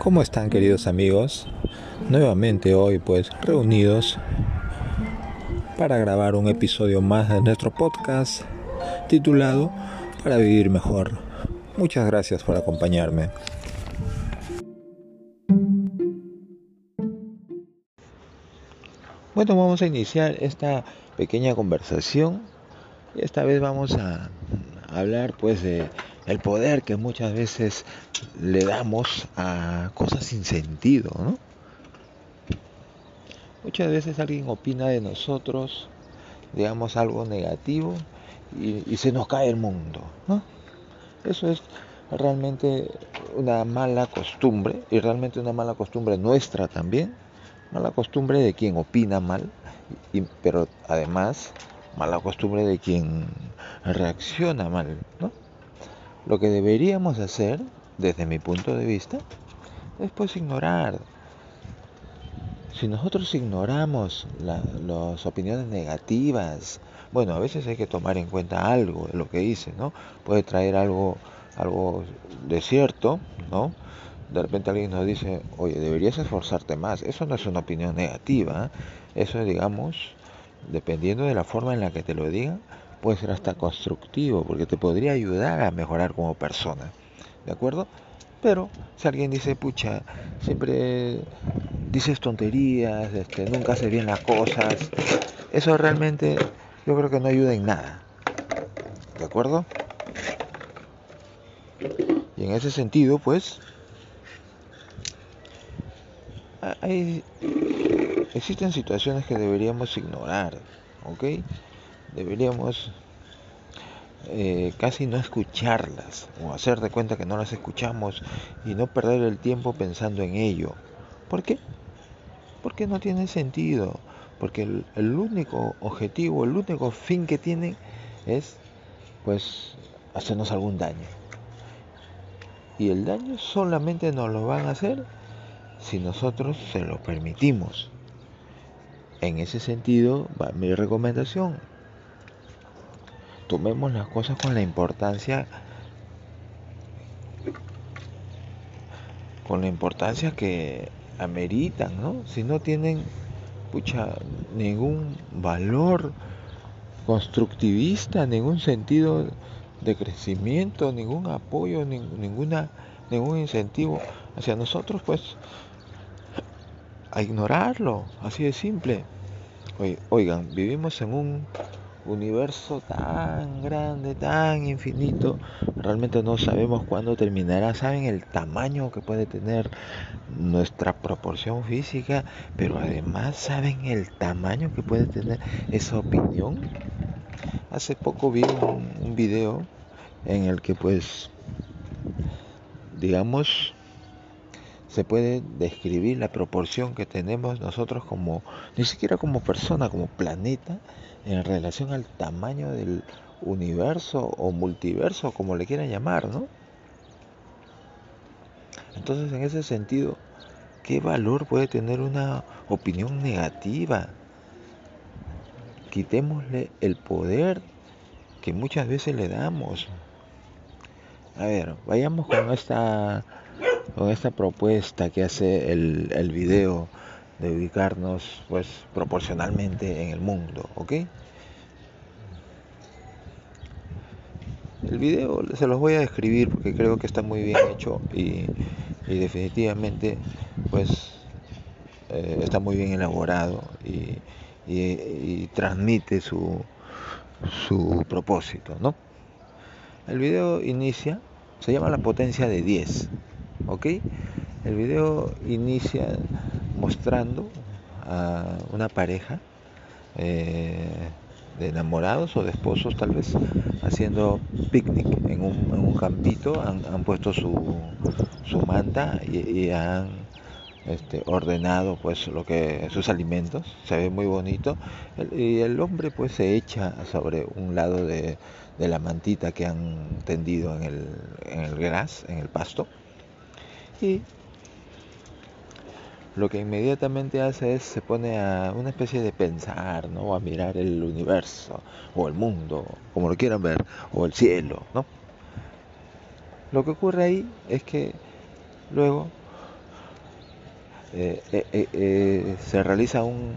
¿Cómo están queridos amigos? Nuevamente hoy pues reunidos para grabar un episodio más de nuestro podcast titulado Para vivir mejor. Muchas gracias por acompañarme. Bueno, vamos a iniciar esta pequeña conversación. Esta vez vamos a hablar pues de el poder que muchas veces le damos a cosas sin sentido, ¿no? Muchas veces alguien opina de nosotros, digamos algo negativo y, se nos cae el mundo, ¿no? Eso es realmente una mala costumbre y realmente una mala costumbre nuestra también, mala costumbre de quien opina mal, pero además mala costumbre de quien reacciona mal, ¿no? Lo que deberíamos hacer, desde mi punto de vista, es pues ignorar. Si nosotros ignoramos las opiniones negativas, bueno, a veces hay que tomar en cuenta algo de lo que dice, ¿no? Puede traer algo, algo de cierto, ¿no? De repente alguien nos dice, oye, deberías esforzarte más. Eso no es una opinión negativa, ¿eh? eso es, digamos, dependiendo de la forma en la que te lo digan, puede ser hasta constructivo, porque te podría ayudar a mejorar como persona. ¿De acuerdo? Pero si alguien dice, pucha, siempre dices tonterías, este, nunca hace bien las cosas, eso realmente yo creo que no ayuda en nada. ¿De acuerdo? Y en ese sentido, pues, hay, existen situaciones que deberíamos ignorar, ¿ok? Deberíamos eh, casi no escucharlas o hacer de cuenta que no las escuchamos y no perder el tiempo pensando en ello. ¿Por qué? Porque no tiene sentido. Porque el, el único objetivo, el único fin que tienen es pues hacernos algún daño. Y el daño solamente nos lo van a hacer si nosotros se lo permitimos. En ese sentido va mi recomendación tomemos las cosas con la importancia con la importancia que ameritan, ¿no? Si no tienen pucha, ningún valor constructivista, ningún sentido de crecimiento, ningún apoyo, ninguna, ningún incentivo hacia nosotros, pues a ignorarlo, así de simple. Oigan, vivimos en un universo tan grande, tan infinito, realmente no sabemos cuándo terminará. Saben el tamaño que puede tener nuestra proporción física, pero además saben el tamaño que puede tener esa opinión. Hace poco vi un, video en el que pues, digamos, se puede describir la proporción que tenemos nosotros como, ni siquiera como persona, como planeta, en relación al tamaño del universo o multiverso, como le quieran llamar, ¿no? Entonces, en ese sentido, ¿qué valor puede tener una opinión negativa? Quitémosle el poder que muchas veces le damos. A ver, vayamos con esta con esta propuesta que hace el, el video de ubicarnos pues proporcionalmente en el mundo, ¿ok? El video se los voy a describir porque creo que está muy bien hecho y, definitivamente pues eh, está muy bien elaborado y, transmite su, su propósito, ¿no? El video inicia, se llama la potencia de 10, ¿ok? El video inicia mostrando a una pareja eh, de enamorados o de esposos tal vez haciendo picnic en un, en un campito, han, puesto su, su manta y, han este, ordenado pues lo que sus alimentos, se ve muy bonito. Y el hombre pues se echa sobre un lado de, de la mantita que han tendido en el, en el gras, en el pasto. Y lo que inmediatamente hace es se pone a una especie de pensar, ¿no? A mirar el universo o el mundo, como lo quieran ver, o el cielo, ¿no? Lo que ocurre ahí es que luego eh, eh, eh, se realiza un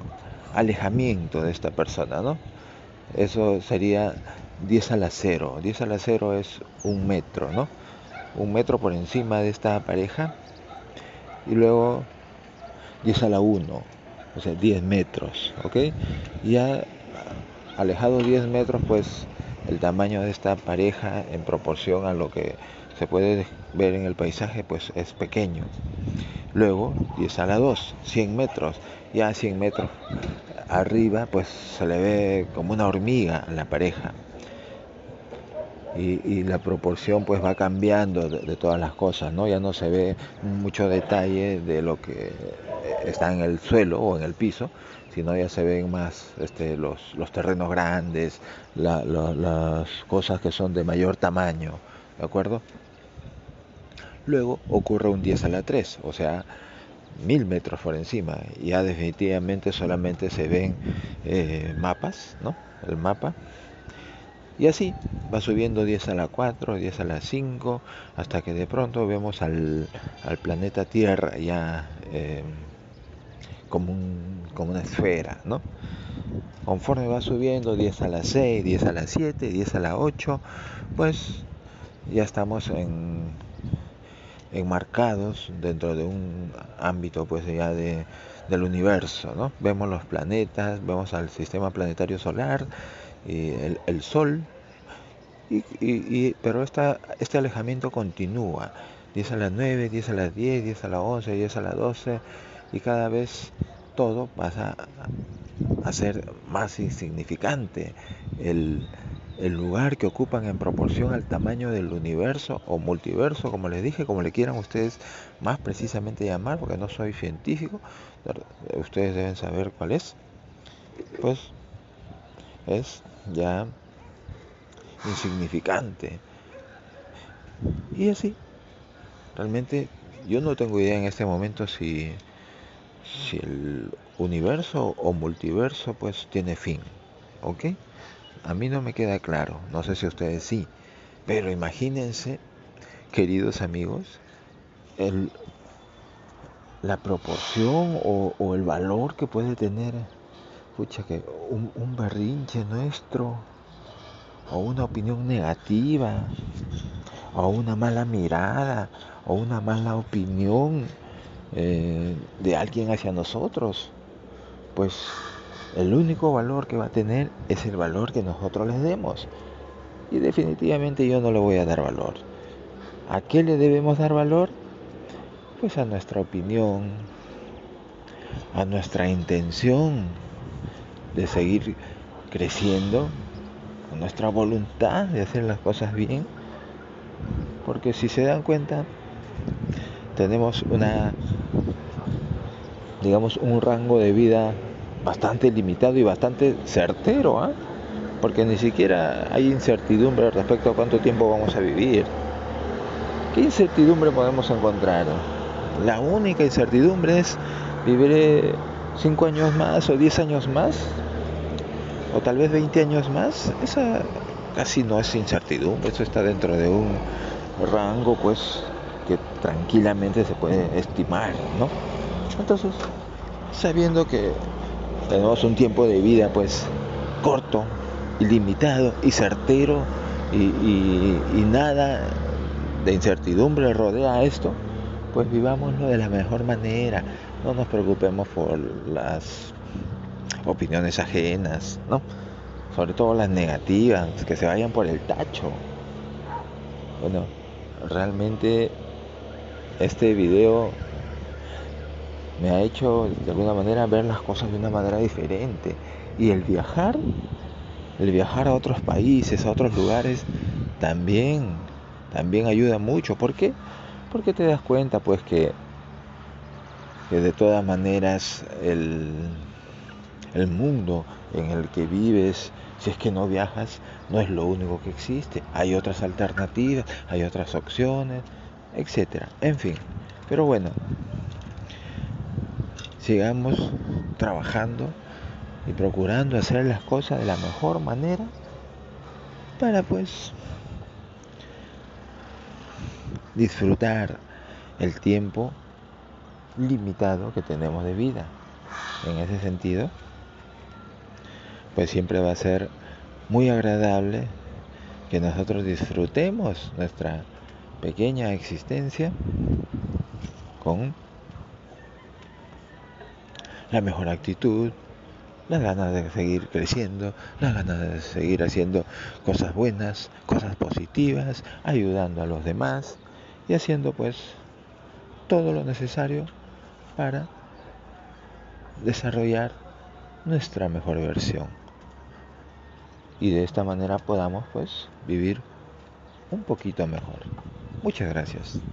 alejamiento de esta persona, ¿no? Eso sería 10 a la 0. 10 a la 0 es un metro, ¿no? Un metro por encima de esta pareja. Y luego 10 a la 1, o sea, 10 metros, ¿ok? Ya alejado 10 metros, pues el tamaño de esta pareja en proporción a lo que se puede ver en el paisaje, pues es pequeño. Luego 10 a la 2, 100 metros. Ya a 100 metros arriba, pues se le ve como una hormiga a la pareja. Y, la proporción pues va cambiando de, todas las cosas, ¿no? Ya no se ve mucho detalle de lo que está en el suelo o en el piso, sino ya se ven más este, los, terrenos grandes, las cosas que son de mayor tamaño, ¿de acuerdo? Luego ocurre un 10 a la 3, o sea, mil metros por encima. Ya definitivamente solamente se ven eh, mapas, ¿no? El mapa. Y así va subiendo 10 a la 4, 10 a la 5, hasta que de pronto vemos al, planeta Tierra ya eh, como, como una esfera, ¿no? Conforme va subiendo 10 a la 6, 10 a la 7, 10 a la 8, pues ya estamos en, enmarcados dentro de un ámbito pues ya de, del universo, ¿no? Vemos los planetas, vemos al sistema planetario solar, y el, el Sol, y, y, pero esta, este alejamiento continúa, 10 a las 9, 10 a las 10, 10 a las 11, 10 a las 12, y cada vez todo pasa a ser más insignificante. El, el lugar que ocupan en proporción al tamaño del universo o multiverso, como les dije, como le quieran ustedes más precisamente llamar, porque no soy científico, ustedes deben saber cuál es, pues es ya insignificante. Y así, realmente yo no tengo idea en este momento si si el universo o multiverso pues tiene fin, ¿ok? A mí no me queda claro, no sé si ustedes sí, pero imagínense, queridos amigos, el, la proporción o, el valor que puede tener, escucha que un, un berrinche nuestro, o una opinión negativa, o una mala mirada, o una mala opinión eh, de alguien hacia nosotros, pues el único valor que va a tener es el valor que nosotros les demos. Y definitivamente yo no le voy a dar valor. ¿A qué le debemos dar valor? Pues a nuestra opinión, a nuestra intención de seguir creciendo, a nuestra voluntad de hacer las cosas bien. Porque si se dan cuenta, tenemos una digamos, un rango de vida bastante limitado y bastante certero, ¿ah? porque ni siquiera hay incertidumbre respecto a cuánto tiempo vamos a vivir. ¿Qué incertidumbre podemos encontrar? La única incertidumbre es, ¿viviré 5 años más o 10 años más? ¿O tal vez 20 años más? Esa casi no es incertidumbre, eso está dentro de un rango pues que tranquilamente se puede estimar, ¿no? Entonces, sabiendo que tenemos un tiempo de vida pues corto, ilimitado y certero y, nada de incertidumbre rodea esto, pues vivámoslo de la mejor manera. No nos preocupemos por las opiniones ajenas, ¿no? Sobre todo las negativas, que se vayan por el tacho. Bueno, realmente este video me ha hecho de alguna manera ver las cosas de una manera diferente. Y el viajar, el viajar a otros países, a otros lugares, también, también ayuda mucho. ¿Por qué? Porque te das cuenta pues que, de todas maneras el mundo en el que vives, si es que no viajas, no es lo único que existe. Hay otras alternativas, hay otras opciones, etcétera. En fin. Pero bueno, sigamos trabajando y procurando hacer las cosas de la mejor manera para pues disfrutar el tiempo limitado que tenemos de vida. En ese sentido, pues siempre va a ser muy agradable que nosotros disfrutemos nuestra pequeña existencia con la mejor actitud, las ganas de seguir creciendo, las ganas de seguir haciendo cosas buenas, cosas positivas, ayudando a los demás y haciendo pues todo lo necesario para desarrollar nuestra mejor versión. Y de esta manera podamos pues vivir un poquito mejor. Muchas gracias.